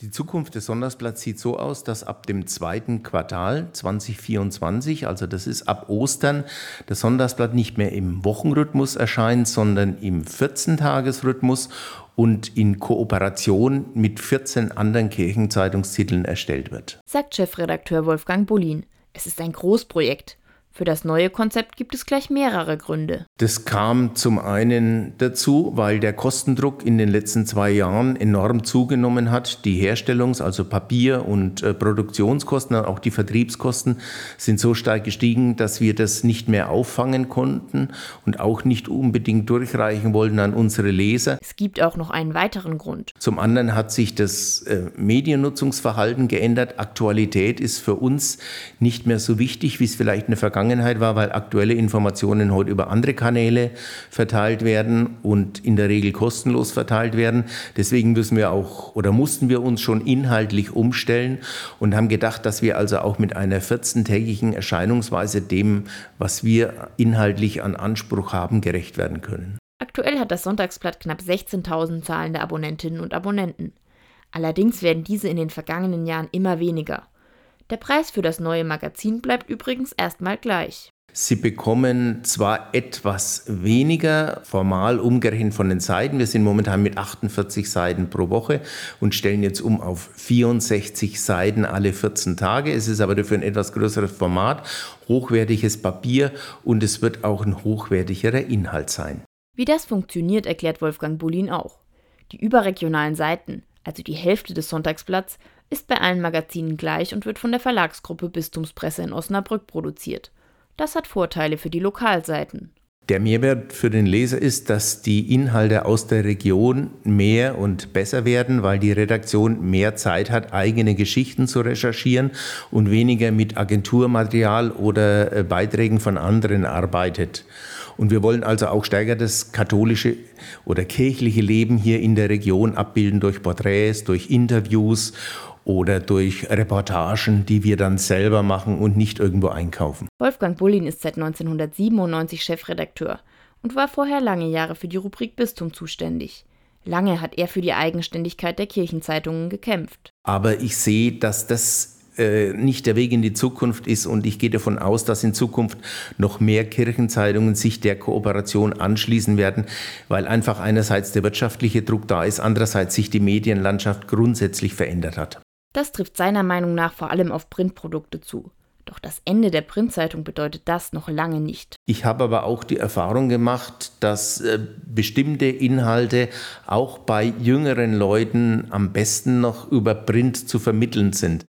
Die Zukunft des Sonntagsblatts sieht so aus, dass ab dem zweiten Quartal 2024, also das ist ab Ostern, das Sonntagsblatt nicht mehr im Wochenrhythmus erscheint, sondern im 14-Tages-Rhythmus und in Kooperation mit 14 anderen Kirchenzeitungstiteln erstellt wird. Sagt Chefredakteur Wolfgang Bullin. Es ist ein Großprojekt. Für das neue Konzept gibt es gleich mehrere Gründe. Das kam zum einen dazu, weil der Kostendruck in den letzten zwei Jahren enorm zugenommen hat. Die Herstellungs-, also Papier- und äh, Produktionskosten, auch die Vertriebskosten sind so stark gestiegen, dass wir das nicht mehr auffangen konnten und auch nicht unbedingt durchreichen wollten an unsere Leser. Es gibt auch noch einen weiteren Grund. Zum anderen hat sich das äh, Mediennutzungsverhalten geändert. Aktualität ist für uns nicht mehr so wichtig, wie es vielleicht in der Vergangenheit Vergangenheit war, weil aktuelle Informationen heute über andere Kanäle verteilt werden und in der Regel kostenlos verteilt werden. Deswegen müssen wir auch oder mussten wir uns schon inhaltlich umstellen und haben gedacht, dass wir also auch mit einer 14-tägigen Erscheinungsweise dem, was wir inhaltlich an Anspruch haben, gerecht werden können. Aktuell hat das Sonntagsblatt knapp 16.000 zahlende Abonnentinnen und Abonnenten. Allerdings werden diese in den vergangenen Jahren immer weniger. Der Preis für das neue Magazin bleibt übrigens erstmal gleich. Sie bekommen zwar etwas weniger formal umgerechnet von den Seiten. Wir sind momentan mit 48 Seiten pro Woche und stellen jetzt um auf 64 Seiten alle 14 Tage. Es ist aber dafür ein etwas größeres Format, hochwertiges Papier und es wird auch ein hochwertigerer Inhalt sein. Wie das funktioniert, erklärt Wolfgang Bullin auch. Die überregionalen Seiten, also die Hälfte des Sonntagsblatts, ist bei allen Magazinen gleich und wird von der Verlagsgruppe Bistumspresse in Osnabrück produziert. Das hat Vorteile für die Lokalseiten. Der Mehrwert für den Leser ist, dass die Inhalte aus der Region mehr und besser werden, weil die Redaktion mehr Zeit hat, eigene Geschichten zu recherchieren und weniger mit Agenturmaterial oder äh, Beiträgen von anderen arbeitet. Und wir wollen also auch stärker das katholische oder kirchliche Leben hier in der Region abbilden durch Porträts, durch Interviews oder durch Reportagen, die wir dann selber machen und nicht irgendwo einkaufen. Wolfgang Bullin ist seit 1997 Chefredakteur und war vorher lange Jahre für die Rubrik Bistum zuständig. Lange hat er für die Eigenständigkeit der Kirchenzeitungen gekämpft. Aber ich sehe, dass das äh, nicht der Weg in die Zukunft ist und ich gehe davon aus, dass in Zukunft noch mehr Kirchenzeitungen sich der Kooperation anschließen werden, weil einfach einerseits der wirtschaftliche Druck da ist, andererseits sich die Medienlandschaft grundsätzlich verändert hat. Das trifft seiner Meinung nach vor allem auf Printprodukte zu. Doch das Ende der Printzeitung bedeutet das noch lange nicht. Ich habe aber auch die Erfahrung gemacht, dass äh, bestimmte Inhalte auch bei jüngeren Leuten am besten noch über Print zu vermitteln sind.